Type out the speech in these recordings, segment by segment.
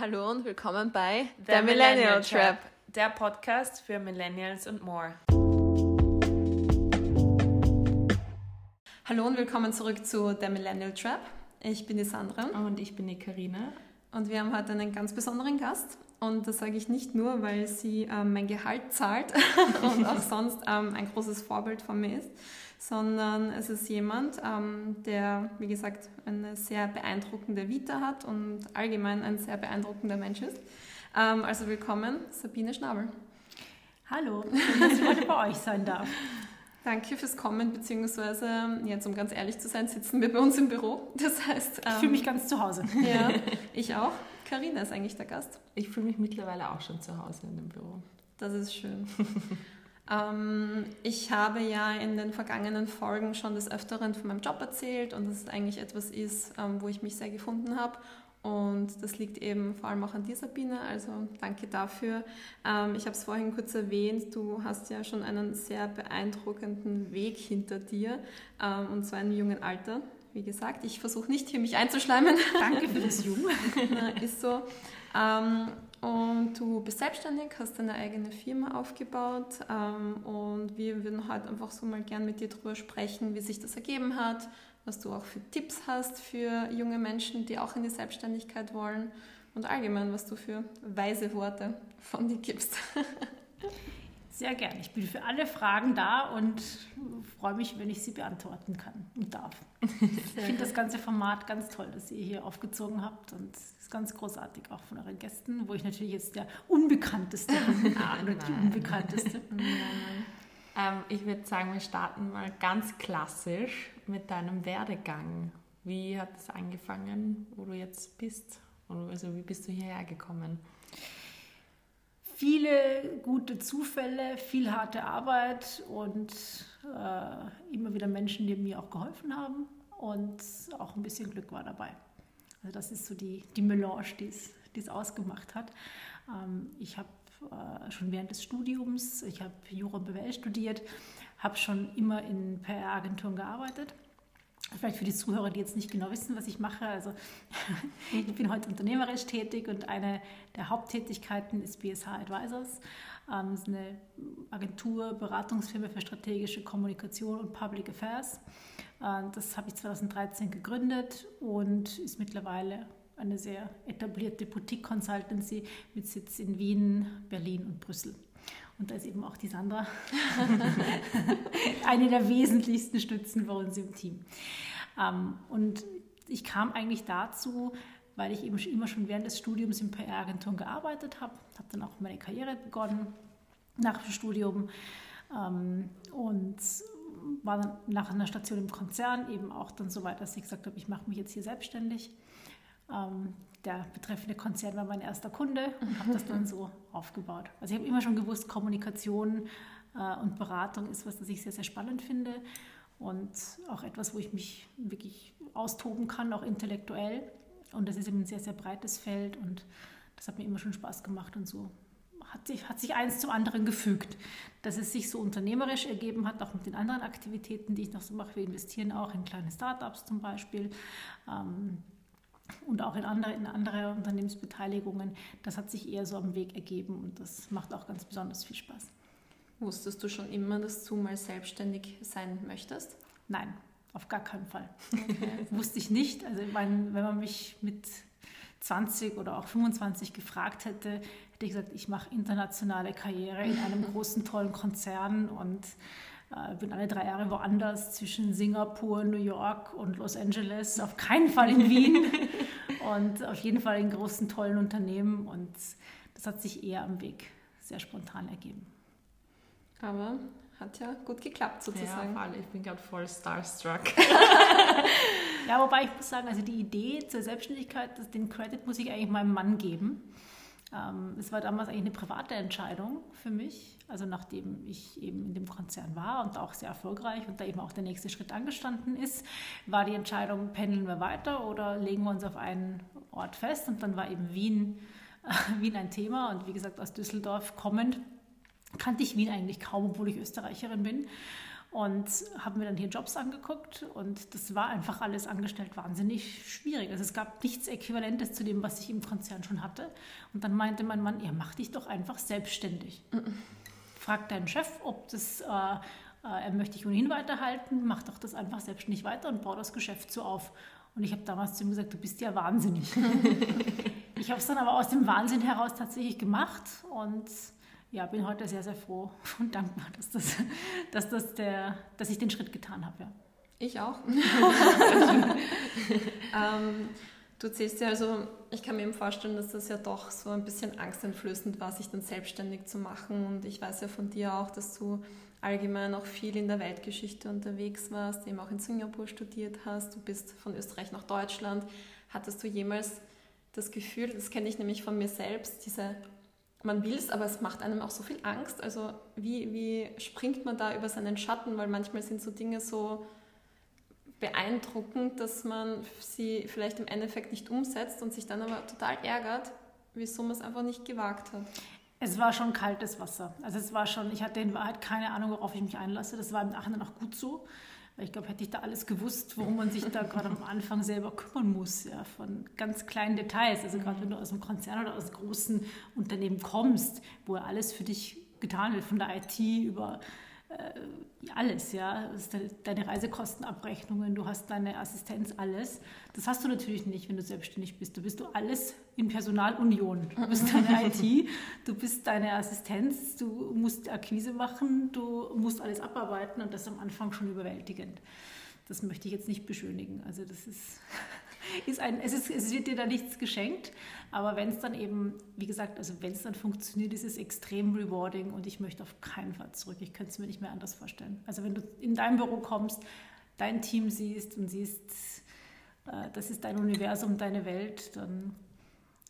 Hallo und willkommen bei The Millennial Trap, der Podcast für Millennials und more. Hallo und willkommen zurück zu The Millennial Trap. Ich bin die Sandra Und ich bin die Karina. und wir haben heute einen ganz besonderen Gast. Und das sage ich nicht nur, weil sie ähm, mein Gehalt zahlt und auch sonst ähm, ein großes Vorbild von mir ist, sondern es ist jemand, ähm, der, wie gesagt, eine sehr beeindruckende Vita hat und allgemein ein sehr beeindruckender Mensch ist. Ähm, also willkommen, Sabine Schnabel. Hallo, schön, dass ich heute bei euch sein darf. Danke fürs Kommen, beziehungsweise, jetzt um ganz ehrlich zu sein, sitzen wir bei uns im Büro. Das heißt, Ich fühle mich ganz zu Hause. ja, ich auch. Karina ist eigentlich der Gast. Ich fühle mich mittlerweile auch schon zu Hause in dem Büro. Das ist schön. ähm, ich habe ja in den vergangenen Folgen schon des Öfteren von meinem Job erzählt und dass es eigentlich etwas ist, ähm, wo ich mich sehr gefunden habe. Und das liegt eben vor allem auch an dir, Sabine. Also danke dafür. Ähm, ich habe es vorhin kurz erwähnt, du hast ja schon einen sehr beeindruckenden Weg hinter dir ähm, und zwar im jungen Alter. Wie gesagt, ich versuche nicht hier mich einzuschleimen. Danke für das Jung. Na, ist so. Ähm, und du bist selbstständig, hast deine eigene Firma aufgebaut ähm, und wir würden heute einfach so mal gern mit dir darüber sprechen, wie sich das ergeben hat, was du auch für Tipps hast für junge Menschen, die auch in die Selbstständigkeit wollen und allgemein, was du für weise Worte von dir gibst. Sehr gern. Ich bin für alle Fragen da und freue mich, wenn ich sie beantworten kann und darf. Ich finde das ganze Format ganz toll, das ihr hier aufgezogen habt und es ist ganz großartig auch von euren Gästen, wo ich natürlich jetzt der Unbekannteste bin Ah, oder die. Unbekannteste. Ähm, ich würde sagen, wir starten mal ganz klassisch mit deinem Werdegang. Wie hat es angefangen, wo du jetzt bist? Also wie bist du hierher gekommen? Viele gute Zufälle, viel harte Arbeit und äh, immer wieder Menschen, die mir auch geholfen haben und auch ein bisschen Glück war dabei. Also das ist so die, die Melange, die es ausgemacht hat. Ähm, ich habe äh, schon während des Studiums, ich habe Jura BWL studiert, habe schon immer in PR-Agenturen gearbeitet. Vielleicht für die Zuhörer, die jetzt nicht genau wissen, was ich mache. Also ich bin heute unternehmerisch tätig und eine der Haupttätigkeiten ist BSH Advisors. Ähm, Das ist eine Agentur, Beratungsfirma für strategische Kommunikation und Public Affairs. Äh, Das habe ich 2013 gegründet und ist mittlerweile eine sehr etablierte Boutique Consultancy mit Sitz in Wien, Berlin und Brüssel. Und da ist eben auch die Sandra eine der wesentlichsten Stützen bei uns im Team. Ähm, Und ich kam eigentlich dazu, weil ich eben immer schon während des Studiums in PR-Agenturen gearbeitet habe, habe dann auch meine Karriere begonnen nach dem Studium ähm, und war dann nach einer Station im Konzern eben auch dann so weit, dass ich gesagt habe, ich mache mich jetzt hier selbstständig. Ähm, der betreffende Konzern war mein erster Kunde und habe das dann so aufgebaut. Also ich habe immer schon gewusst, Kommunikation äh, und Beratung ist was, das ich sehr, sehr spannend finde und auch etwas, wo ich mich wirklich austoben kann, auch intellektuell. Und das ist eben ein sehr, sehr breites Feld und das hat mir immer schon Spaß gemacht und so hat sich, hat sich eins zum anderen gefügt. Dass es sich so unternehmerisch ergeben hat, auch mit den anderen Aktivitäten, die ich noch so mache. Wir investieren auch in kleine Startups zum Beispiel ähm, und auch in andere, in andere Unternehmensbeteiligungen. Das hat sich eher so am Weg ergeben und das macht auch ganz besonders viel Spaß. Wusstest du schon immer, dass du mal selbstständig sein möchtest? Nein, auf gar keinen Fall. Wusste ich nicht. Also ich meine, wenn man mich mit 20 oder auch 25 gefragt hätte, hätte ich gesagt, ich mache internationale Karriere in einem großen, tollen Konzern und äh, bin alle drei Jahre woanders zwischen Singapur, New York und Los Angeles. Auf keinen Fall in Wien und auf jeden Fall in großen, tollen Unternehmen. Und das hat sich eher am Weg sehr spontan ergeben. Aber hat ja gut geklappt sozusagen. Ja, ich bin gerade voll starstruck. Ja, wobei ich muss sagen, also die Idee zur Selbstständigkeit, das, den Credit muss ich eigentlich meinem Mann geben. Ähm, es war damals eigentlich eine private Entscheidung für mich, also nachdem ich eben in dem Konzern war und auch sehr erfolgreich und da eben auch der nächste Schritt angestanden ist, war die Entscheidung, pendeln wir weiter oder legen wir uns auf einen Ort fest und dann war eben Wien, Wien ein Thema und wie gesagt aus Düsseldorf kommend kannte ich Wien eigentlich kaum, obwohl ich Österreicherin bin. Und habe mir dann hier Jobs angeguckt und das war einfach alles angestellt wahnsinnig schwierig. Also es gab nichts Äquivalentes zu dem, was ich im Konzern schon hatte. Und dann meinte mein Mann, ja, mach dich doch einfach selbstständig. Frag deinen Chef, ob das, äh, äh, er möchte dich ohnehin weiterhalten, mach doch das einfach selbstständig weiter und bau das Geschäft so auf. Und ich habe damals zu ihm gesagt, du bist ja wahnsinnig. ich habe es dann aber aus dem Wahnsinn heraus tatsächlich gemacht und ja, bin heute sehr, sehr froh und dankbar, dass, das, dass, das der, dass ich den Schritt getan habe. Ja. Ich auch. ähm, du zählst ja also, ich kann mir eben vorstellen, dass das ja doch so ein bisschen angsteinflößend war, sich dann selbstständig zu machen. Und ich weiß ja von dir auch, dass du allgemein auch viel in der Weltgeschichte unterwegs warst, eben auch in Singapur studiert hast. Du bist von Österreich nach Deutschland. Hattest du jemals das Gefühl, das kenne ich nämlich von mir selbst, diese man will es, aber es macht einem auch so viel Angst. Also wie, wie springt man da über seinen Schatten? Weil manchmal sind so Dinge so beeindruckend, dass man sie vielleicht im Endeffekt nicht umsetzt und sich dann aber total ärgert, wieso man es einfach nicht gewagt hat. Es war schon kaltes Wasser. Also es war schon, ich hatte in Wahrheit keine Ahnung, worauf ich mich einlasse. Das war im Nachhinein auch gut so. Weil ich glaube, hätte ich da alles gewusst, worum man sich da gerade am Anfang selber kümmern muss, ja, von ganz kleinen Details. Also gerade wenn du aus einem Konzern oder aus großen Unternehmen kommst, wo ja alles für dich getan wird, von der IT über äh, alles, ja. deine Reisekostenabrechnungen, du hast deine Assistenz, alles. Das hast du natürlich nicht, wenn du selbstständig bist. Du bist du alles in Personalunion. Du bist deine IT, du bist deine Assistenz, du musst Akquise machen, du musst alles abarbeiten und das am Anfang schon überwältigend. Das möchte ich jetzt nicht beschönigen. Also das ist ist ein, es, ist, es wird dir da nichts geschenkt, aber wenn es dann eben, wie gesagt, also wenn es dann funktioniert, ist es extrem rewarding und ich möchte auf keinen Fall zurück. Ich könnte es mir nicht mehr anders vorstellen. Also wenn du in dein Büro kommst, dein Team siehst und siehst, äh, das ist dein Universum, deine Welt, dann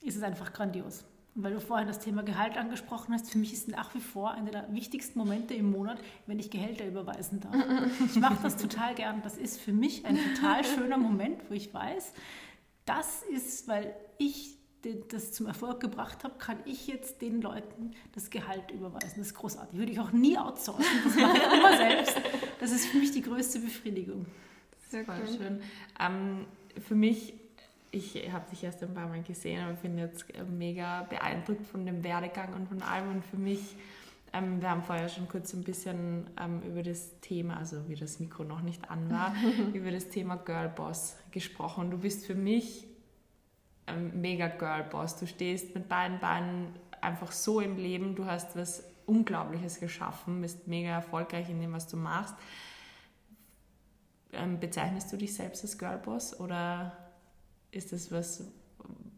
ist es einfach grandios. Weil du vorhin das Thema Gehalt angesprochen hast, für mich ist nach wie vor einer der wichtigsten Momente im Monat, wenn ich Gehälter überweisen darf. Ich mache das total gern. Das ist für mich ein total schöner Moment, wo ich weiß, das ist, weil ich das zum Erfolg gebracht habe, kann ich jetzt den Leuten das Gehalt überweisen. Das ist großartig. Würde ich auch nie outsourcen. Das mache ich immer selbst. Das ist für mich die größte Befriedigung. Sehr cool. schön. Ähm, für mich ich habe dich erst ein paar Mal gesehen, aber ich bin jetzt mega beeindruckt von dem Werdegang und von allem. Und für mich, ähm, wir haben vorher schon kurz ein bisschen ähm, über das Thema, also wie das Mikro noch nicht an war, über das Thema Girlboss gesprochen. Du bist für mich ein mega Girlboss. Du stehst mit beiden Beinen einfach so im Leben. Du hast was Unglaubliches geschaffen, bist mega erfolgreich in dem, was du machst. Ähm, bezeichnest du dich selbst als Girlboss oder ist das was,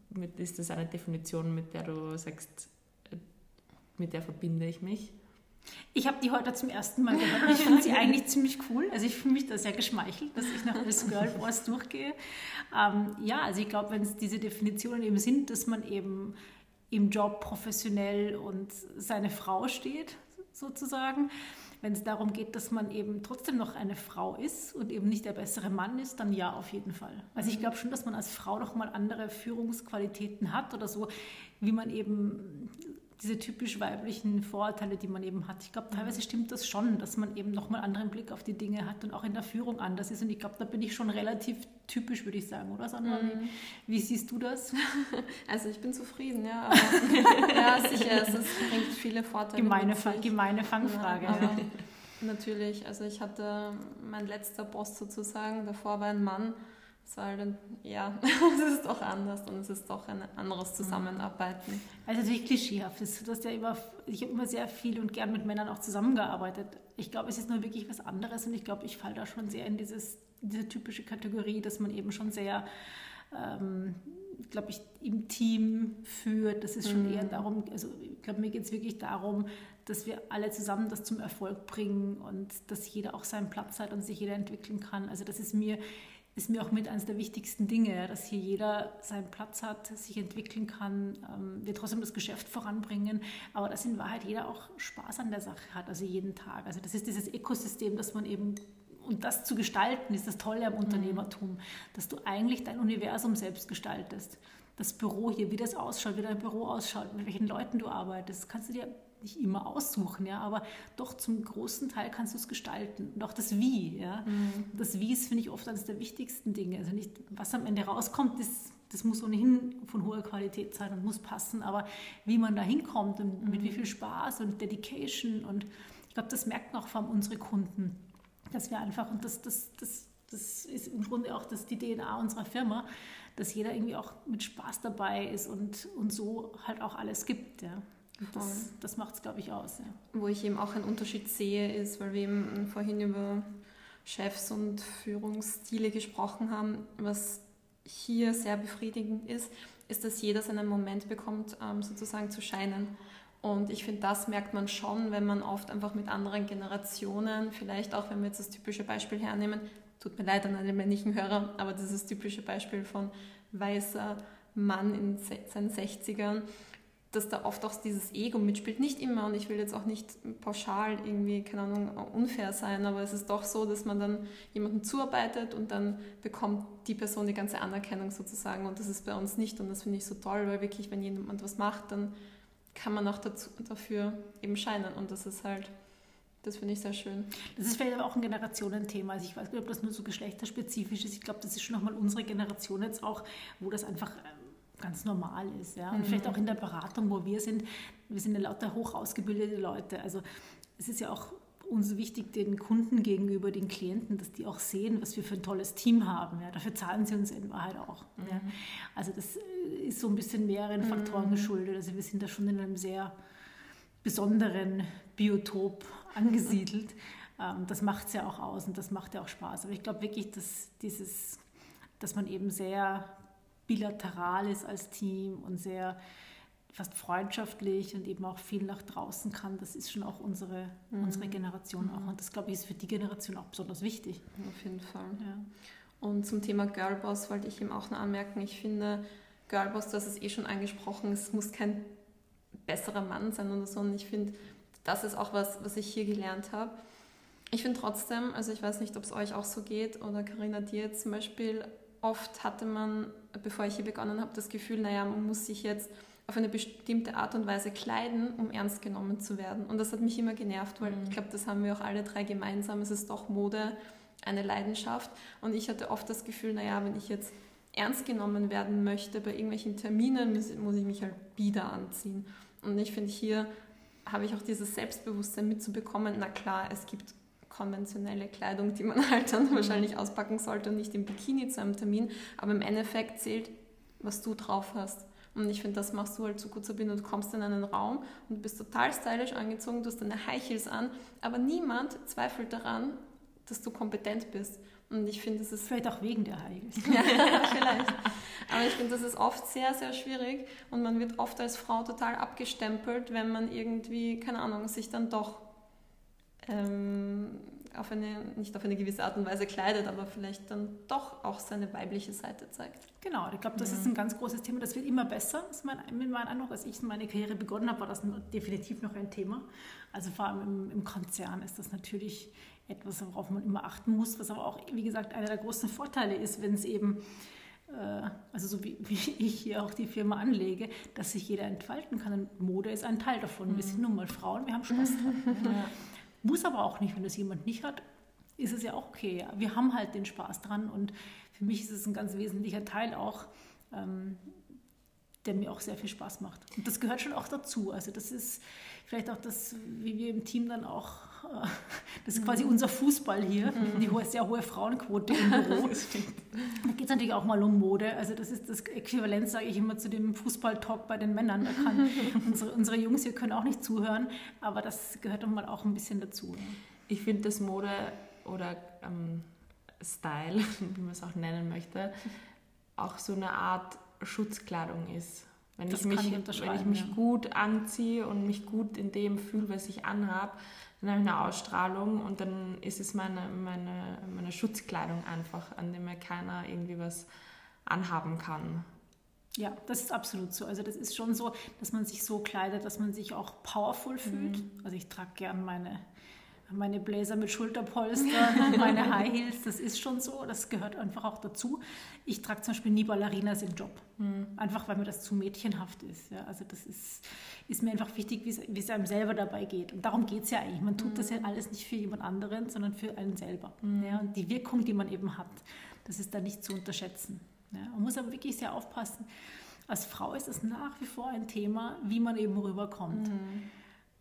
mit, ist das eine Definition, mit der du sagst, mit der verbinde ich mich? Ich habe die heute zum ersten Mal gehört und ich finde sie eigentlich ziemlich cool. Also ich fühle mich da sehr geschmeichelt, dass ich noch als Girlboss durchgehe. Ähm, ja, also ich glaube, wenn es diese Definitionen eben sind, dass man eben im Job professionell und seine Frau steht, sozusagen, wenn es darum geht, dass man eben trotzdem noch eine Frau ist und eben nicht der bessere Mann ist, dann ja, auf jeden Fall. Also ich glaube schon, dass man als Frau noch mal andere Führungsqualitäten hat oder so, wie man eben diese typisch weiblichen Vorurteile, die man eben hat. Ich glaube, teilweise stimmt das schon, dass man eben nochmal einen anderen Blick auf die Dinge hat und auch in der Führung anders ist. Und ich glaube, da bin ich schon relativ typisch, würde ich sagen, oder Sandra? Mhm. Wie, wie, siehst du das? Also ich bin zufrieden, ja. Ja, sicher, es bringt viele Vorteile. Gemeine, gemeine Fangfrage. Ja, ja. Natürlich, also ich hatte mein letzter Boss sozusagen, davor war ein Mann sondern ja, es ist doch anders und es ist doch ein anderes Zusammenarbeiten. Also natürlich klischeehaft ist. Du hast ja immer, ich habe immer sehr viel und gern mit Männern auch zusammengearbeitet. Ich glaube, es ist nur wirklich was anderes und ich glaube, ich falle da schon sehr in dieses, diese typische Kategorie, dass man eben schon sehr, ähm, glaube ich, im Team führt. Das ist schon mhm. eher darum, also ich glaube, mir geht es wirklich darum, dass wir alle zusammen das zum Erfolg bringen und dass jeder auch seinen Platz hat und sich jeder entwickeln kann. Also das ist mir ist mir auch mit eines der wichtigsten Dinge, dass hier jeder seinen Platz hat, sich entwickeln kann, ähm, wir trotzdem das Geschäft voranbringen, aber dass in Wahrheit jeder auch Spaß an der Sache hat, also jeden Tag. Also das ist dieses Ökosystem, das man eben und das zu gestalten, ist das Tolle am mhm. Unternehmertum, dass du eigentlich dein Universum selbst gestaltest. Das Büro hier, wie das ausschaut, wie dein Büro ausschaut, mit welchen Leuten du arbeitest, kannst du dir nicht immer aussuchen, ja, aber doch zum großen Teil kannst du es gestalten. Und auch das Wie, ja. Mhm. Das Wie ist, finde ich, oft eines der wichtigsten Dinge. Also nicht, was am Ende rauskommt, ist, das muss ohnehin von hoher Qualität sein und muss passen, aber wie man da hinkommt und mhm. mit wie viel Spaß und Dedication und ich glaube, das merken auch vor allem unsere Kunden, dass wir einfach, und das, das, das, das ist im Grunde auch das, die DNA unserer Firma, dass jeder irgendwie auch mit Spaß dabei ist und, und so halt auch alles gibt. Ja. Das, das macht es, glaube ich, aus. Ja. Wo ich eben auch einen Unterschied sehe, ist, weil wir eben vorhin über Chefs und Führungsstile gesprochen haben, was hier sehr befriedigend ist, ist, dass jeder seinen Moment bekommt, ähm, sozusagen zu scheinen. Und ich finde, das merkt man schon, wenn man oft einfach mit anderen Generationen, vielleicht auch wenn wir jetzt das typische Beispiel hernehmen, tut mir leid an alle männlichen Hörer, aber dieses typische Beispiel von weißer Mann in seinen 60ern, dass da oft auch dieses Ego mitspielt. Nicht immer und ich will jetzt auch nicht pauschal irgendwie, keine Ahnung, unfair sein, aber es ist doch so, dass man dann jemandem zuarbeitet und dann bekommt die Person die ganze Anerkennung sozusagen und das ist bei uns nicht und das finde ich so toll, weil wirklich, wenn jemand was macht, dann kann man auch dazu, dafür eben scheinen und das ist halt das finde ich sehr schön. Das ist vielleicht aber auch ein Generationenthema. Also ich weiß nicht, ob das nur so geschlechterspezifisch ist. Ich glaube, das ist schon nochmal unsere Generation jetzt auch, wo das einfach ganz normal ist. Ja? Und mhm. vielleicht auch in der Beratung, wo wir sind, wir sind ja lauter hoch ausgebildete Leute. Also es ist ja auch uns wichtig, den Kunden gegenüber, den Klienten, dass die auch sehen, was wir für ein tolles Team haben. Ja? Dafür zahlen sie uns in Wahrheit auch. Mhm. Ja? Also das ist so ein bisschen mehreren Faktoren mhm. geschuldet. Also wir sind da schon in einem sehr besonderen Biotop angesiedelt. Ähm, das macht es ja auch aus und das macht ja auch Spaß. Aber ich glaube wirklich, dass dieses, dass man eben sehr bilateral ist als Team und sehr fast freundschaftlich und eben auch viel nach draußen kann, das ist schon auch unsere, mhm. unsere Generation mhm. auch. Und das, glaube ich, ist für die Generation auch besonders wichtig. Auf jeden Fall. Ja. Und zum Thema Girlboss wollte ich ihm auch noch anmerken, ich finde, Girlboss, du hast es eh schon angesprochen, es muss kein besserer Mann sein oder so. Und ich finde, das ist auch was, was ich hier gelernt habe. Ich finde trotzdem, also ich weiß nicht, ob es euch auch so geht oder Karina dir zum Beispiel, oft hatte man, bevor ich hier begonnen habe, das Gefühl, naja, man muss sich jetzt auf eine bestimmte Art und Weise kleiden, um ernst genommen zu werden. Und das hat mich immer genervt, weil mhm. ich glaube, das haben wir auch alle drei gemeinsam. Es ist doch Mode, eine Leidenschaft. Und ich hatte oft das Gefühl, naja, wenn ich jetzt ernst genommen werden möchte bei irgendwelchen Terminen, muss ich mich halt wieder anziehen. Und ich finde, hier habe ich auch dieses Selbstbewusstsein mitzubekommen, na klar, es gibt konventionelle Kleidung, die man halt dann mhm. wahrscheinlich auspacken sollte und nicht im Bikini zu einem Termin. Aber im Endeffekt zählt, was du drauf hast. Und ich finde, das machst du halt so gut, Sabine. Du kommst in einen Raum und du bist total stylisch angezogen, du hast deine High Heels an, aber niemand zweifelt daran, dass du kompetent bist. Und ich finde, das ist... Vielleicht auch wegen der High Heels. ja, vielleicht. Aber ich finde, das ist oft sehr, sehr schwierig und man wird oft als Frau total abgestempelt, wenn man irgendwie, keine Ahnung, sich dann doch ähm, auf eine, nicht auf eine gewisse Art und Weise kleidet, aber vielleicht dann doch auch seine weibliche Seite zeigt. Genau, ich glaube, das ja. ist ein ganz großes Thema. Das wird immer besser. Das ist mein, meinem Eindruck, als ich meine Karriere begonnen habe, war das definitiv noch ein Thema. Also vor allem im, im Konzern ist das natürlich etwas, worauf man immer achten muss, was aber auch, wie gesagt, einer der großen Vorteile ist, wenn es eben äh, also so wie, wie, ich hier auch die Firma anlege, dass sich jeder entfalten kann. Und Mode ist ein Teil davon. Wir sind nun mal Frauen, wir haben Spaß dran. Ja. Muss aber auch nicht, wenn das jemand nicht hat, ist es ja auch okay. Wir haben halt den Spaß dran und für mich ist es ein ganz wesentlicher Teil auch, ähm, der mir auch sehr viel Spaß macht. Und das gehört schon auch dazu. Also das ist vielleicht auch das, wie wir im Team dann auch, das ist quasi unser Fußball hier, mhm. die hohe, sehr hohe Frauenquote im Büro. da geht es natürlich auch mal um Mode. Also das ist das Äquivalent, sage ich immer, zu dem Fußball-Talk bei den Männern. Da kann unsere, unsere Jungs hier können auch nicht zuhören, aber das gehört doch mal auch ein bisschen dazu. Ich finde, dass Mode oder ähm, Style, wie man es auch nennen möchte, auch so eine Art Schutzkleidung ist. Wenn ich mich, ich wenn ich mich ja. gut anziehe und mich gut in dem fühle, was ich anhabe, dann habe ich eine Ausstrahlung und dann ist es meine, meine, meine Schutzkleidung einfach, an dem mir keiner irgendwie was anhaben kann. Ja, das ist absolut so. Also das ist schon so, dass man sich so kleidet, dass man sich auch powerful fühlt. Mhm. Also ich trage gern meine meine Bläser mit Schulterpolstern, meine High Heels, das ist schon so, das gehört einfach auch dazu. Ich trage zum Beispiel nie Ballerinas im Job, mhm. einfach weil mir das zu mädchenhaft ist. Ja. Also das ist, ist mir einfach wichtig, wie es einem selber dabei geht. Und darum geht es ja eigentlich. Man tut mhm. das ja alles nicht für jemand anderen, sondern für einen selber. Mhm. Ja. Und die Wirkung, die man eben hat, das ist da nicht zu unterschätzen. Ja. Man muss aber wirklich sehr aufpassen. Als Frau ist es nach wie vor ein Thema, wie man eben rüberkommt. Mhm.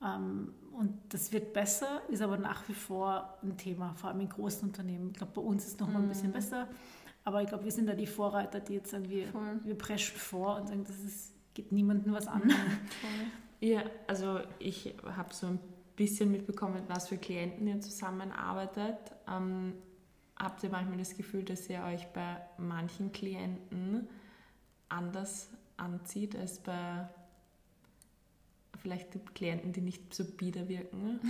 Ähm, und das wird besser, ist aber nach wie vor ein Thema, vor allem in großen Unternehmen. Ich glaube, bei uns ist es noch mal ein bisschen mhm. besser. Aber ich glaube, wir sind da die Vorreiter, die jetzt sagen, wir, wir preschen vor und sagen, das ist, geht niemandem was an. ja, also ich habe so ein bisschen mitbekommen, was für Klienten ihr zusammenarbeitet. Ähm, habt ihr manchmal das Gefühl, dass ihr euch bei manchen Klienten anders anzieht als bei vielleicht Klienten, die nicht so bieder wirken?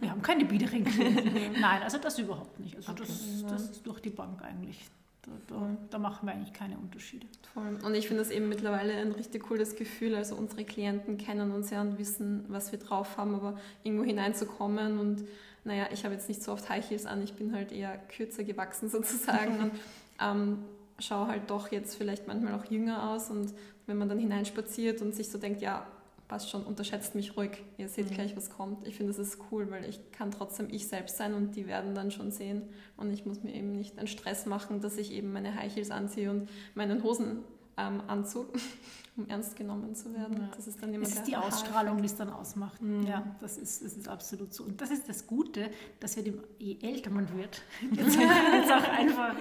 Wir haben keine biederen Klienten. Nein, also das überhaupt nicht. Also okay. das, das ist durch die Bank eigentlich. Da, da, da, machen wir eigentlich keine Unterschiede. Voll. Und ich finde das eben mittlerweile ein richtig cooles Gefühl. Also unsere Klienten kennen uns ja und wissen, was wir drauf haben, aber irgendwo hineinzukommen und naja, ich habe jetzt nicht so oft High Heels an, ich bin halt eher kürzer gewachsen sozusagen und ähm, schaue halt doch jetzt vielleicht manchmal auch jünger aus und wenn man dann hineinspaziert und sich so denkt, ja, passt schon, unterschätzt mich ruhig, ihr seht mhm. gleich, was kommt. Ich finde, das ist cool, weil ich kann trotzdem ich selbst sein und die werden dann schon sehen und ich muss mir eben nicht einen Stress machen, dass ich eben meine High Heels anziehe und meinen Hosenanzug, ähm, um ernst genommen zu werden. Ja. Das ist dann immer das ist die Ausstrahlung, die es dann ausmacht. Mhm. Ja, das ist, das ist absolut so. Und das ist das Gute, dass wir dem, je älter man wird, jetzt wird es auch einfach.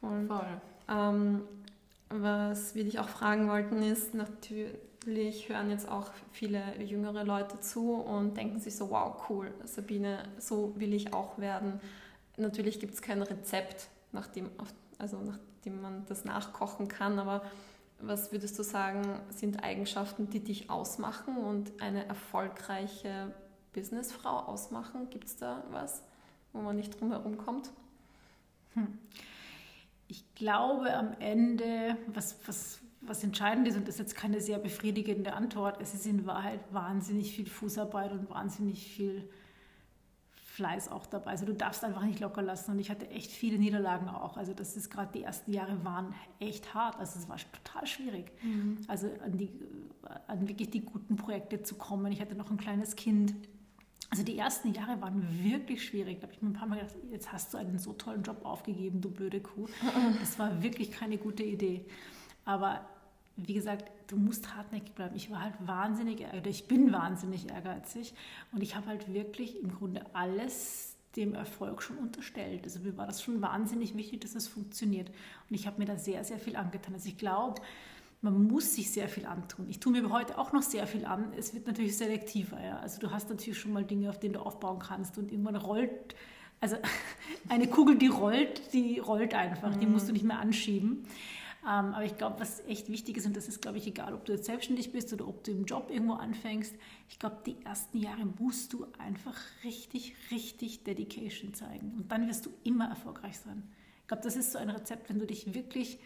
Voll. Voll. Ähm, was wir dich auch fragen wollten, ist natürlich, natürlich hören jetzt auch viele jüngere Leute zu und denken sich so, wow, cool, Sabine, so will ich auch werden. Natürlich gibt es kein Rezept, nach dem, also nach dem man das nachkochen kann, aber was würdest du sagen, sind Eigenschaften, die dich ausmachen und eine erfolgreiche Businessfrau ausmachen? Gibt es da was, wo man nicht drum herum kommt? Hm. Ich glaube am Ende, was, was, was entscheidend ist, und das ist jetzt keine sehr befriedigende Antwort, es ist in Wahrheit wahnsinnig viel Fußarbeit und wahnsinnig viel Fleiß auch dabei. Also du darfst einfach nicht locker lassen. Und ich hatte echt viele Niederlagen auch. Also das ist gerade die ersten Jahre waren echt hart. Also es war total schwierig. Mhm. Also an, die, an wirklich die guten Projekte zu kommen. Ich hatte noch ein kleines Kind. Also die ersten Jahre waren wirklich schwierig. Da habe ich mir ein paar Mal gedacht, jetzt hast du einen so tollen Job aufgegeben, du blöde Kuh. Das war wirklich keine gute Idee. Aber wie gesagt, du musst hartnäckig bleiben. Ich war halt wahnsinnig, oder ich bin wahnsinnig ehrgeizig und ich habe halt wirklich im Grunde alles dem Erfolg schon unterstellt. Also mir war das schon wahnsinnig wichtig, dass es funktioniert. Und ich habe mir da sehr, sehr viel angetan. Also ich glaube, man muss sich sehr viel antun. Ich tue mir heute auch noch sehr viel an. Es wird natürlich selektiver. Ja? Also du hast natürlich schon mal Dinge, auf denen du aufbauen kannst und irgendwann rollt, also eine Kugel, die rollt, die rollt einfach. Die musst du nicht mehr anschieben. Ähm, aber ich glaube, was echt wichtig ist, und das ist, glaube ich, egal, ob du jetzt selbstständig bist oder ob du im Job irgendwo anfängst, ich glaube, die ersten Jahre musst du einfach richtig, richtig Dedication zeigen. Und dann wirst du immer erfolgreich sein. Ich glaube, das ist so ein Rezept, wenn du dich wirklich,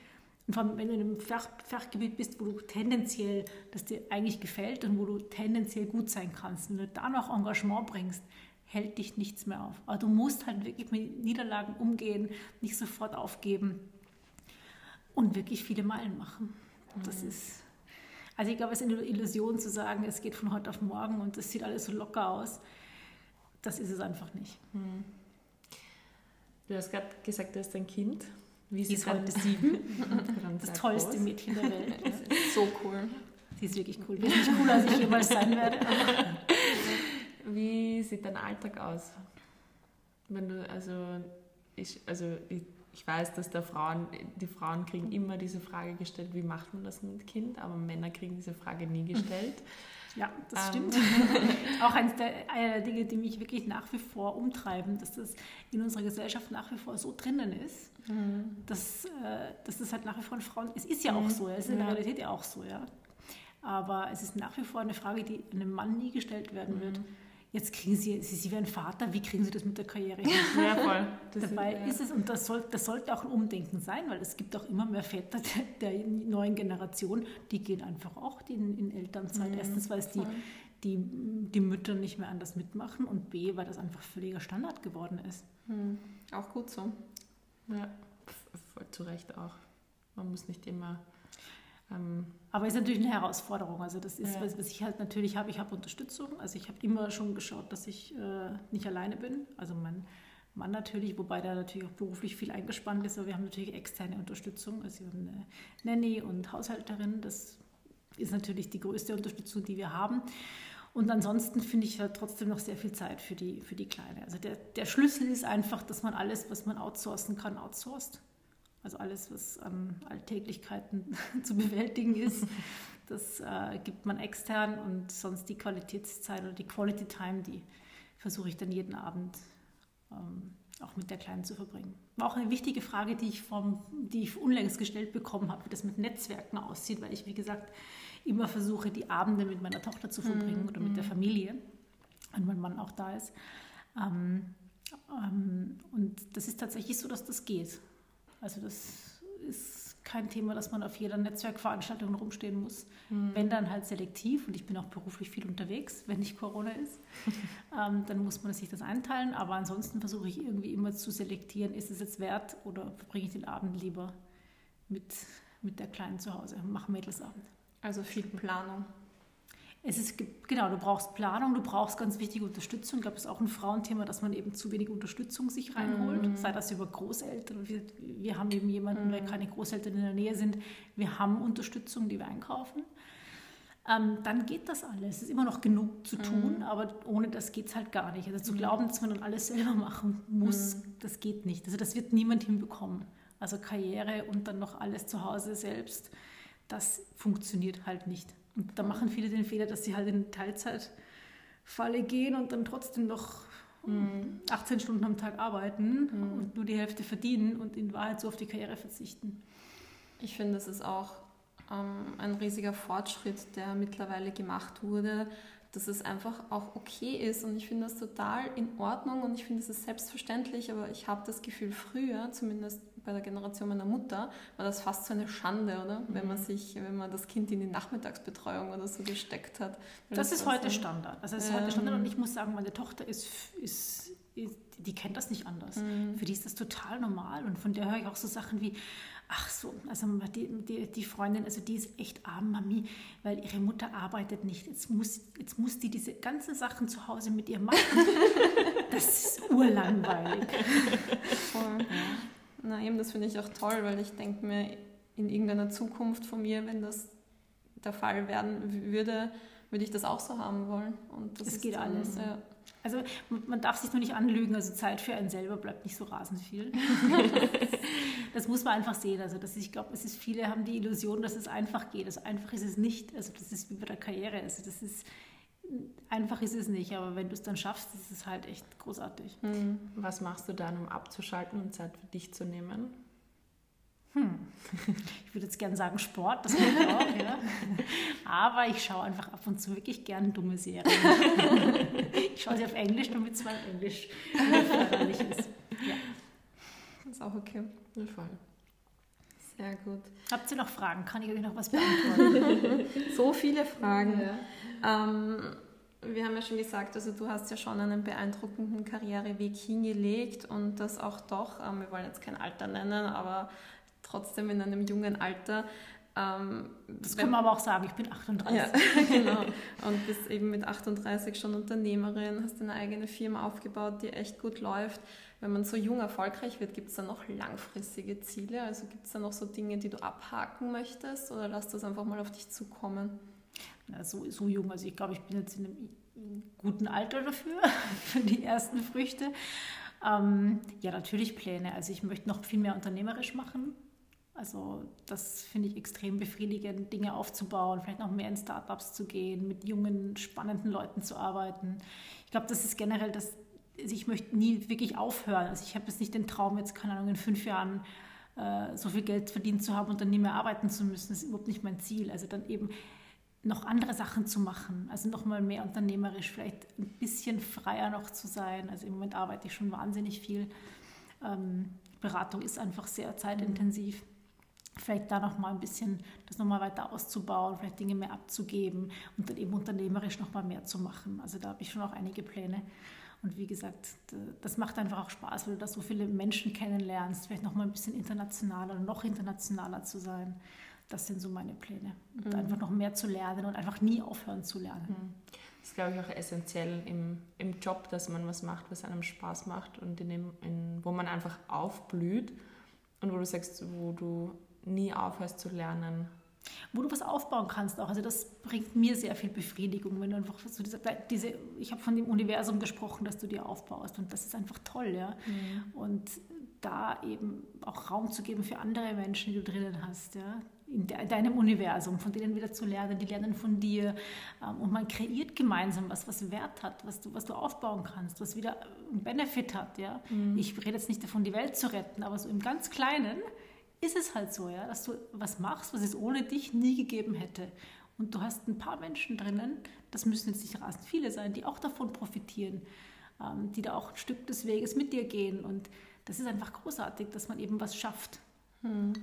und vor allem wenn du in einem Fach, Fachgebiet bist, wo du tendenziell, das dir eigentlich gefällt und wo du tendenziell gut sein kannst, wenn du da noch Engagement bringst, hält dich nichts mehr auf. Aber du musst halt wirklich mit Niederlagen umgehen, nicht sofort aufgeben und wirklich viele Meilen machen. Das mhm. ist, also ich glaube, es ist eine Illusion zu sagen, es geht von heute auf morgen und es sieht alles so locker aus. Das ist es einfach nicht. Mhm. Du hast gerade gesagt, du hast ein Kind. Wie Sie ist heute sieben. das tollste groß. Mädchen der Welt. so cool. Sie ist wirklich cool. Wesentlich cooler, als ich jemals sein werde. Wie sieht dein Alltag aus? Wenn du, also, ich, also ich ich weiß, dass der Frauen, die Frauen kriegen immer diese Frage gestellt, wie macht man das mit Kind, aber Männer kriegen diese Frage nie gestellt. Ja, das ähm. stimmt. Auch eines der, einer der Dinge, die mich wirklich nach wie vor umtreiben, dass das in unserer Gesellschaft nach wie vor so drinnen ist, mhm. dass, äh, dass das halt nach wie vor ein Frauen, es ist ja auch mhm. so, es ist in der Realität ja auch so, ja. Aber es ist nach wie vor eine Frage, die einem Mann nie gestellt werden mhm. wird jetzt kriegen Sie, Sie, Sie werden Vater, wie kriegen Sie das mit der Karriere hin? Ja, voll. Das Dabei ist, ja. ist, es, und das, soll, das sollte auch ein Umdenken sein, weil es gibt auch immer mehr Väter der, der neuen Generation, die gehen einfach auch in, in Elternzeit. Mhm, Erstens, weil es die, die, die Mütter nicht mehr anders mitmachen und B, weil das einfach völliger Standard geworden ist. Hm. Auch gut so. Ja, voll zu Recht auch. Man muss nicht immer. Ähm, Aber ist natürlich eine Herausforderung. Also das ist, ja. was, was ich halt natürlich habe, ich habe Unterstützung. Also ich habe immer schon geschaut, dass ich äh, nicht alleine bin. Also mein Mann natürlich, wobei der natürlich auch beruflich viel eingespannt ist, aber wir haben natürlich externe Unterstützung. Also wir haben eine Nanny und Haushalterin. Das ist natürlich die größte Unterstützung, die wir haben. Und ansonsten finde ich ja trotzdem noch sehr viel Zeit für die, für die Kleine. Also der, der Schlüssel ist einfach, dass man alles, was man outsourcen kann, outsourced. Also alles, was an Alltäglichkeiten zu bewältigen ist, das äh, gibt man extern und sonst die Qualitätszeit oder die Quality Time, die versuche ich dann jeden Abend ähm, auch mit der Kleinen zu verbringen. War auch eine wichtige Frage, die ich, vom, die ich unlängst gestellt bekommen habe, wie das mit Netzwerken aussieht, weil ich, wie gesagt, immer versuche, die Abende mit meiner Tochter zu verbringen mhm. oder mit der mhm. Familie, wenn mein Mann auch da ist. Ähm, ähm, und das ist tatsächlich so, dass das geht. Also das ist kein Thema, dass man auf jeder Netzwerkveranstaltung rumstehen muss. Mhm. Wenn dann halt selektiv, und ich bin auch beruflich viel unterwegs, wenn nicht Corona ist, ähm, dann muss man sich das einteilen. Aber ansonsten versuche ich irgendwie immer zu selektieren, ist es jetzt wert oder verbringe ich den Abend lieber mit, mit der Kleinen zu Hause, mache Mädelsabend. Also viel Planung. Es ist, genau, du brauchst Planung, du brauchst ganz wichtige Unterstützung. Ich glaube, es ist auch ein Frauenthema, dass man eben zu wenig Unterstützung sich reinholt, mm. sei das über Großeltern. Wir, wir haben eben jemanden, mm. weil keine Großeltern in der Nähe sind. Wir haben Unterstützung, die wir einkaufen. Ähm, dann geht das alles. Es ist immer noch genug zu tun, mm. aber ohne das geht es halt gar nicht. Also zu mm. glauben, dass man dann alles selber machen muss, mm. das geht nicht. Also das wird niemand hinbekommen. Also Karriere und dann noch alles zu Hause selbst, das funktioniert halt nicht. Und da machen viele den Fehler, dass sie halt in Teilzeitfalle gehen und dann trotzdem noch mhm. 18 Stunden am Tag arbeiten mhm. und nur die Hälfte verdienen und in Wahrheit so auf die Karriere verzichten. Ich finde, es ist auch ähm, ein riesiger Fortschritt, der mittlerweile gemacht wurde, dass es einfach auch okay ist und ich finde das total in Ordnung und ich finde es ist selbstverständlich, aber ich habe das Gefühl, früher, zumindest bei der Generation meiner Mutter, war das fast so eine Schande, oder? Mhm. Wenn man sich, wenn man das Kind in die Nachmittagsbetreuung oder so gesteckt hat. Das, das, ist heute so Standard. Also das ist ähm, heute Standard und ich muss sagen, meine Tochter ist, ist, ist die kennt das nicht anders. Mhm. Für die ist das total normal und von der höre ich auch so Sachen wie, Ach so, also die, die, die, Freundin, also die ist echt arm, Mami, weil ihre Mutter arbeitet nicht. Jetzt muss, jetzt muss die diese ganzen Sachen zu Hause mit ihr machen. das ist urlangweilig. Voll. Ja. Na eben, das finde ich auch toll, weil ich denke mir, in irgendeiner Zukunft von mir, wenn das der Fall werden würde, würde ich das auch so haben wollen. Und das, das geht dann, alles. Ja. Also man darf sich nur nicht anlügen, also Zeit für einen selber bleibt nicht so rasend viel. das muss man einfach sehen. Also das ist, ich glaube, es ist viele haben die Illusion, dass es einfach geht. Also einfach ist es nicht. Also das ist wie bei der Karriere. Also das ist einfach ist es nicht, aber wenn du es dann schaffst, ist es halt echt großartig. Hm. Was machst du dann, um abzuschalten und Zeit für dich zu nehmen? Hm. Ich würde jetzt gerne sagen Sport, das geht auch, ja. Aber ich schaue einfach ab und zu wirklich gerne dumme Serien. Ich schaue sie auf Englisch, damit es mein Englisch förderlich ist. Ja. Das ist auch okay. Voll. Sehr gut. Habt ihr noch Fragen? Kann ich euch noch was beantworten? so viele Fragen. Ja. Ähm, wir haben ja schon gesagt, also du hast ja schon einen beeindruckenden Karriereweg hingelegt und das auch doch, ähm, wir wollen jetzt kein Alter nennen, aber trotzdem in einem jungen Alter. Ähm, das kann man aber auch sagen, ich bin 38. Ja, genau. Und bist eben mit 38 schon Unternehmerin, hast eine eigene Firma aufgebaut, die echt gut läuft. Wenn man so jung erfolgreich wird, gibt es da noch langfristige Ziele? Also gibt es da noch so Dinge, die du abhaken möchtest oder lass das einfach mal auf dich zukommen? Na, so, so jung, also ich glaube, ich bin jetzt in einem guten Alter dafür, für die ersten Früchte. Ähm, ja, natürlich Pläne. Also ich möchte noch viel mehr unternehmerisch machen. Also das finde ich extrem befriedigend, Dinge aufzubauen, vielleicht noch mehr in Startups zu gehen, mit jungen, spannenden Leuten zu arbeiten. Ich glaube, das ist generell das, also ich möchte nie wirklich aufhören. Also ich habe jetzt nicht den Traum, jetzt keine Ahnung, in fünf Jahren äh, so viel Geld verdient zu haben und dann nie mehr arbeiten zu müssen. Das ist überhaupt nicht mein Ziel. Also dann eben noch andere Sachen zu machen, also noch mal mehr unternehmerisch, vielleicht ein bisschen freier noch zu sein. Also im Moment arbeite ich schon wahnsinnig viel. Ähm, Beratung ist einfach sehr zeitintensiv. vielleicht da noch mal ein bisschen das noch mal weiter auszubauen, vielleicht Dinge mehr abzugeben und dann eben unternehmerisch noch mal mehr zu machen. Also da habe ich schon auch einige Pläne. Und wie gesagt, das macht einfach auch Spaß, weil du da so viele Menschen kennenlernst, vielleicht noch mal ein bisschen internationaler, noch internationaler zu sein. Das sind so meine Pläne. Und mhm. einfach noch mehr zu lernen und einfach nie aufhören zu lernen. Mhm. Das ist, glaube ich, auch essentiell im, im Job, dass man was macht, was einem Spaß macht und in dem, in, wo man einfach aufblüht und wo du sagst, wo du nie aufhörst zu lernen. Wo du was aufbauen kannst auch. Also das bringt mir sehr viel Befriedigung, wenn du einfach so diese, diese ich habe von dem Universum gesprochen, das du dir aufbaust und das ist einfach toll, ja. Mhm. Und da eben auch Raum zu geben für andere Menschen, die du drinnen hast, ja in, de, deinem Universum, von denen wieder zu lernen, die lernen von dir. Ähm, und man kreiert gemeinsam was, was Wert hat, was du, was du aufbauen kannst, was wieder einen Benefit hat. Ja? Mhm. Ich rede jetzt nicht davon, die Welt zu retten, aber so im ganz Kleinen ist es halt so, ja, dass du was machst, was es ohne dich nie gegeben hätte. Und du hast ein paar Menschen drinnen, das müssen jetzt nicht rasend viele sein, die auch davon profitieren, ähm, die da auch ein Stück des Weges mit dir gehen. Und das ist einfach großartig, dass man eben was schafft. Mhm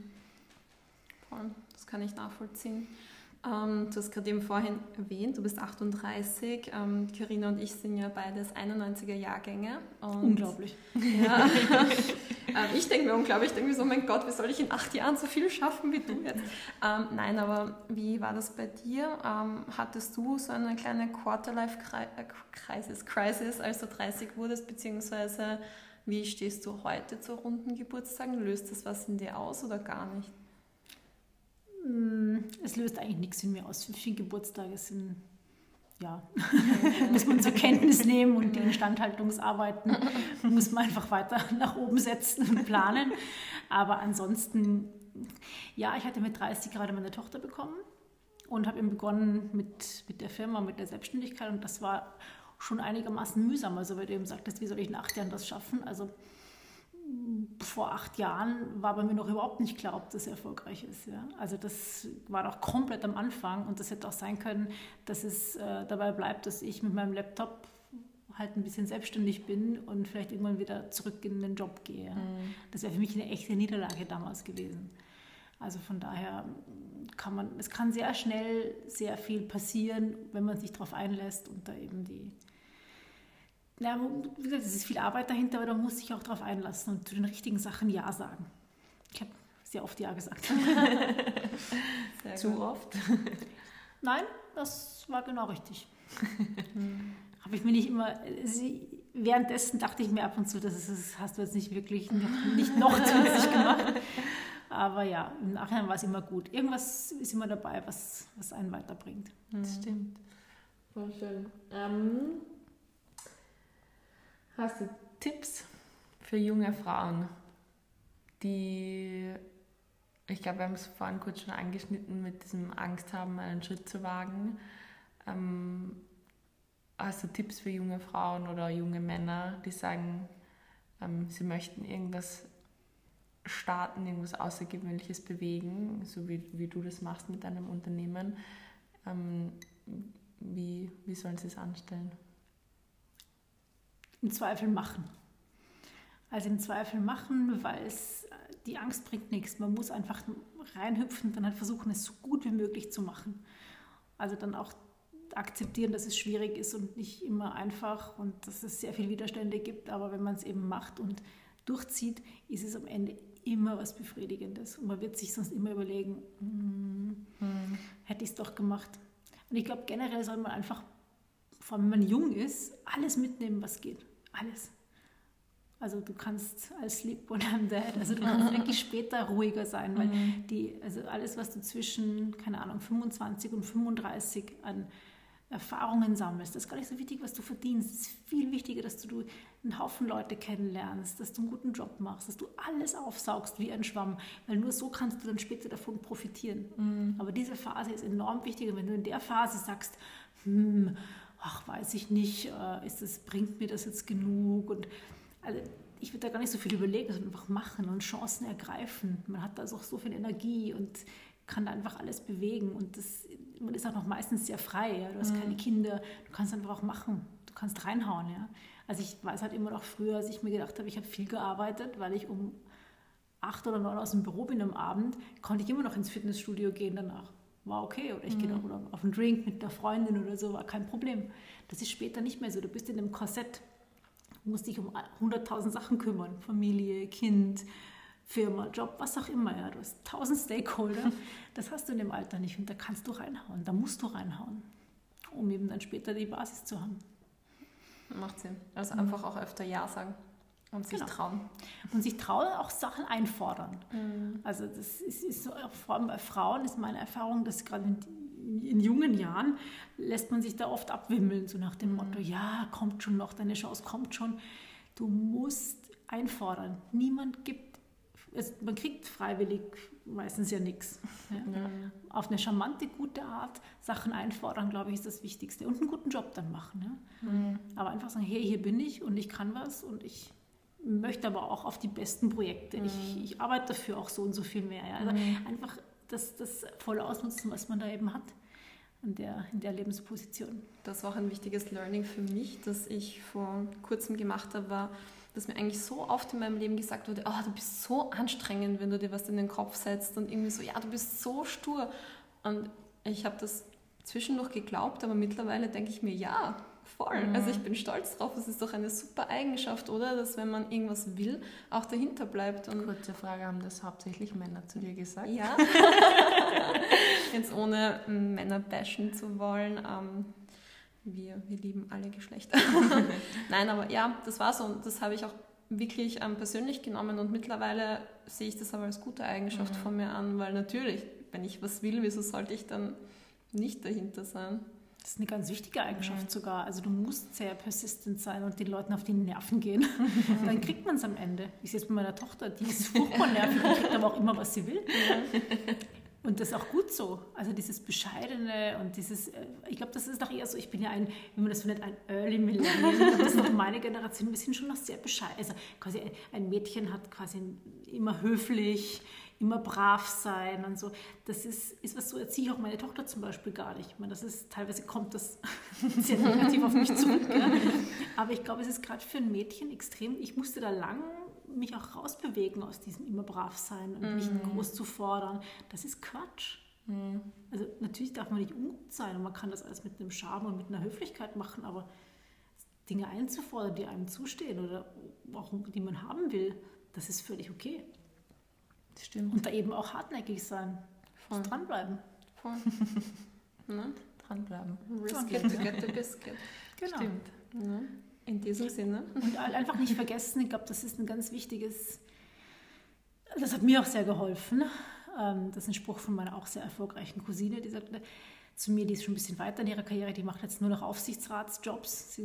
voll. Das kann ich nachvollziehen. Ähm, du hast gerade eben vorhin erwähnt, du bist 38. Karina ähm, und ich sind ja beides 91er Jahrgänge. unglaublich. Ja, ähm, ich denke mir unglaublich, ich denke mir so, mein Gott, wie soll ich in acht Jahren so viel schaffen wie du jetzt? Ähm, nein, aber wie war das bei dir? Ähm, hattest du so eine kleine Quarterlife-Crisis, äh, Crisis, als du 30 wurdest, beziehungsweise wie stehst du heute zu runden Geburtstagen? Löst das was in dir aus oder gar nicht? Mm, es löst eigentlich nichts in mir aus. Viele Geburtstage sind, ja, muss man zur Kenntnis nehmen und die Instandhaltungsarbeiten muss man einfach weiter nach oben setzen und planen. Aber ansonsten, ja, ich hatte mit 30 gerade meine Tochter bekommen und habe eben begonnen mit, mit der Firma, mit der Selbstständigkeit und das war schon einigermaßen mühsam. Also, weil du eben sagtest, wie soll ich in acht Jahren das schaffen? Also, vor acht Jahren war bei mir noch überhaupt nicht klar, ob das erfolgreich ist. Ja. Also das war noch komplett am Anfang und das hätte auch sein können, dass es äh, dabei bleibt, dass ich mit meinem Laptop halt ein bisschen selbstständig bin und vielleicht irgendwann wieder zurück in den Job gehe. Mhm. Das wäre für mich eine echte Niederlage damals gewesen. Also von daher kann man, es kann sehr schnell sehr viel passieren, wenn man sich darauf einlässt und da eben die, na, wie gesagt, es ist viel Arbeit dahinter, aber da muss ich auch darauf einlassen und zu den richtigen Sachen Ja sagen. Ich habe sehr oft Ja gesagt. zu oft? Nein, das war genau richtig. habe ich mir nicht immer. Sie, währenddessen dachte ich mir ab und zu, das, ist, hast du jetzt nicht wirklich noch, nicht noch zusätzlich gemacht. Aber ja, im Nachhinein war es immer gut. Irgendwas ist immer dabei, was, was einen weiterbringt. Das stimmt. Voll schön. Ähm, Hast du Tipps für junge Frauen, die, ich glaube, wir haben es vorhin kurz schon angeschnitten, mit diesem Angst haben, einen Schritt zu wagen. Ähm, hast du Tipps für junge Frauen oder junge Männer, die sagen, ähm, sie möchten irgendwas starten, irgendwas Außergewöhnliches bewegen, so wie, wie du das machst mit deinem Unternehmen? Ähm, wie, wie sollen sie es anstellen? Im Zweifel machen. Also im Zweifel machen, weil es, die Angst bringt nichts. Man muss einfach reinhüpfen und dann halt versuchen, es so gut wie möglich zu machen. Also dann auch akzeptieren, dass es schwierig ist und nicht immer einfach und dass es sehr viele Widerstände gibt. Aber wenn man es eben macht und durchzieht, ist es am Ende immer was Befriedigendes. Und man wird sich sonst immer überlegen, hm, hm. hätte ich es doch gemacht. Und ich glaube, generell soll man einfach, vor allem wenn man jung ist, alles mitnehmen, was geht alles. Also du kannst als Sleep When I'm Dead, also du kannst wirklich später ruhiger sein, weil mhm. die, also alles, was du zwischen, keine Ahnung, 25 und 35 an Erfahrungen sammelst, das ist gar nicht so wichtig, was du verdienst. Es ist viel wichtiger, dass du einen Haufen Leute kennenlernst, dass du einen guten Job machst, dass du alles aufsaugst wie ein Schwamm, weil nur so kannst du dann später davon profitieren. Mhm. Aber diese Phase ist enorm wichtig und wenn du in der Phase sagst, hm, ach, weiß ich nicht, äh, ist das, bringt mir das jetzt genug? Und also ich würde da gar nicht so viel überlegen, sondern einfach machen und Chancen ergreifen. Man hat da auch so viel Energie und kann da einfach alles bewegen. Und das, man ist auch noch meistens sehr frei. Ja? Du hast mhm. keine Kinder, du kannst einfach auch machen. Du kannst reinhauen. Ja? Also ich weiß halt immer noch früher, als ich mir gedacht habe, ich habe viel gearbeitet, weil ich um acht oder neun aus dem Büro bin am Abend, konnte ich immer noch ins Fitnessstudio gehen danach. War okay. Oder ich mhm. gehe auch auf einen Drink mit einer Freundin oder so, war kein Problem. Das ist später nicht mehr so. Du bist in einem Korsett, du musst dich um 100.000 Sachen kümmern. Familie, Kind, Firma, Job, was auch immer. Ja. Du hast tausend Stakeholder. Das hast du in dem Alter nicht und da kannst du reinhauen. Da musst du reinhauen, um eben dann später die Basis zu haben. Macht Sinn. Also einfach auch öfter Ja sagen. Und sich genau. trauen. Und sich trauen, auch Sachen einfordern. Mhm. Also das ist, ist so, vor allem bei Frauen ist meine Erfahrung, dass gerade in, in, jungen Jahren lässt man sich da oft abwimmeln, so nach dem mhm. Motto, ja, kommt schon noch, deine Chance kommt schon. Du musst einfordern. Niemand gibt, es, man kriegt freiwillig meistens ja nichts. Ja. Ja. Auf eine charmante, gute Art Sachen einfordern, glaube ich, ist das Wichtigste. Und einen guten Job dann machen. Ja. Mhm. Aber einfach sagen, hey, hier bin ich und ich kann was und ich möchte aber auch auf die besten Projekte. Mhm. Ich, ich, arbeite dafür auch so und so viel mehr. Ja. Also mhm. einfach das, das voll ausnutzen, was man da eben hat in der, in der Lebensposition. Das war auch ein wichtiges Learning für mich, das ich vor kurzem gemacht habe, war, dass mir eigentlich so oft in meinem Leben gesagt wurde, oh, du bist so anstrengend, wenn du dir was in den Kopf setzt und irgendwie so, ja, du bist so stur. Und ich habe das zwischendurch geglaubt, aber mittlerweile denke ich mir, ja, Voll. Mhm. Also ich bin stolz drauf. Es ist doch eine super Eigenschaft, oder? Dass wenn man irgendwas will, auch dahinter bleibt. Und Kurze Frage, haben das hauptsächlich Männer zu dir gesagt? Ja. Jetzt ohne Männer bashen zu wollen. Ähm, wir, wir lieben alle Geschlechter. Nein, aber ja, das war so. Und das habe ich auch wirklich ähm, persönlich genommen. Und mittlerweile sehe ich das aber als gute Eigenschaft mhm. von mir an, weil natürlich, wenn ich was will, wieso sollte ich dann nicht dahinter sein? Das ist eine ganz wichtige Eigenschaft mhm. sogar. Also du musst sehr persistent sein und den Leuten auf die Nerven gehen. Dann kriegt man es am Ende. Ich sehe es bei meiner Tochter, die ist furchtbar nervig und kriegt aber auch immer, was sie will. Und das ist auch gut so. Also dieses Bescheidene und dieses, äh, ich glaube, das ist doch eher so, ich bin ja ein, wie man das so nennt, ein Early Millennial. Das ist noch meine Generation, wir sind schon noch sehr bescheiden. Also quasi ein Mädchen hat quasi immer höflich, immer brav sein und so. Das ist, ist was so erziehe ich auch meine Tochter zum Beispiel gar nicht. Ich meine, das ist, teilweise kommt das sehr negativ auf mich zurück. Ja. Aber ich glaube, es ist gerade für ein Mädchen extrem, ich musste da lang mich auch rausbewegen aus diesem immer brav sein und mhm. mich groß zu fordern. Das ist Quatsch. Mhm. Also natürlich darf man nicht ungut sein und man kann das alles mit einem Charme und mit einer Höflichkeit machen, aber Dinge einzufordern, die einem zustehen oder auch die man haben will, das ist völlig okay. Stimmt. Und da eben auch hartnäckig sein. Voll. Dranbleiben. Voll. ne? Dranbleiben. Risk it to get the biscuit. Genau. Stimmt. Ne? In diesem Sinne. Und einfach nicht vergessen, ich glaube, das ist ein ganz wichtiges, das hat mir auch sehr geholfen. Ähm, das ist ein Spruch von meiner auch sehr erfolgreichen Cousine, die sagte zu mir, die ist schon ein bisschen weiter in ihrer Karriere, die macht jetzt nur noch Aufsichtsratsjobs.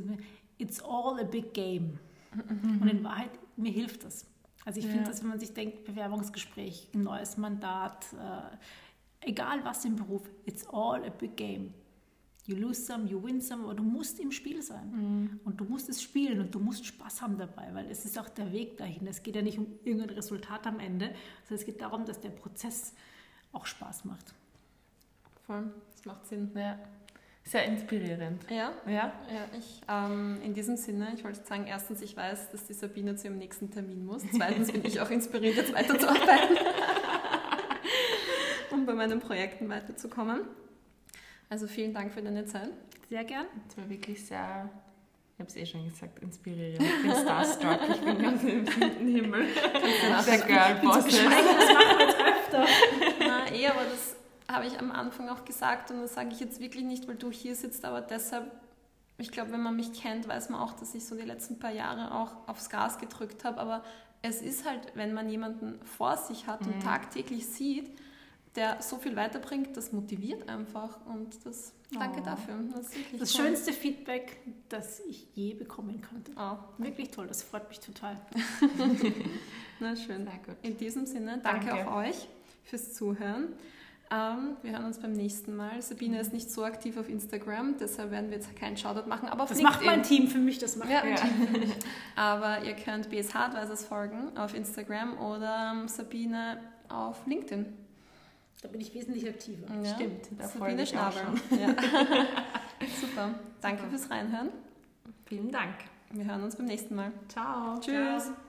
It's all a big game. Mhm. Und in Wahrheit, mir hilft das. Also ich ja. finde, dass wenn man sich denkt, Bewerbungsgespräch, neues Mandat, äh, egal was im Beruf, it's all a big game. You lose some, you win some, aber du musst im Spiel sein. Mhm. Und du musst es spielen und du musst Spaß haben dabei, weil es ist auch der Weg dahin. Es geht ja nicht um irgendein Resultat am Ende, sondern es geht darum, dass der Prozess auch Spaß macht. Voll, das macht Sinn. Ja. Sehr inspirierend. Ja, ja. ja ich, ähm, in diesem Sinne, ich wollte sagen, erstens, ich weiß, dass die Sabine zu ihrem nächsten Termin muss. Zweitens bin ich auch inspiriert, jetzt weiterzuarbeiten um bei meinen Projekten weiterzukommen. Also vielen Dank für deine Zeit. Sehr gern. Es war wirklich sehr, ich habe es eh schon gesagt, inspirierend. Ich bin starstruck, ich bin ganz im Himmel. Kannst du der Girlboss. Das machen wir jetzt öfter. Na, eh, aber das habe ich am Anfang auch gesagt und das sage ich jetzt wirklich nicht, weil du hier sitzt, aber deshalb, ich glaube, wenn man mich kennt, weiß man auch, dass ich so die letzten paar Jahre auch aufs Gas gedrückt habe, aber es ist halt, wenn man jemanden vor sich hat und mhm. tagtäglich sieht, der so viel weiterbringt, das motiviert einfach und das danke oh. dafür. Das, das schönste Feedback, das ich je bekommen konnte. Oh. Wirklich toll, das freut mich total. Na schön. In diesem Sinne, danke, danke. auch euch fürs Zuhören. Ähm, wir hören uns beim nächsten Mal. Sabine ist nicht so aktiv auf Instagram, deshalb werden wir jetzt keinen Shoutout machen. Aber das macht mein Team für mich, das macht ja. mein Team für mich. Aber ihr könnt BS Hardwisers folgen auf Instagram oder ähm, Sabine auf LinkedIn. Da bin ich wesentlich aktiver. Ja. Stimmt, da Sabine Schnabel. Ja. Super. Danke Super. fürs Reinhören. Vielen Dank. Wir hören uns beim nächsten Mal. Ciao. Tschüss. Ciao.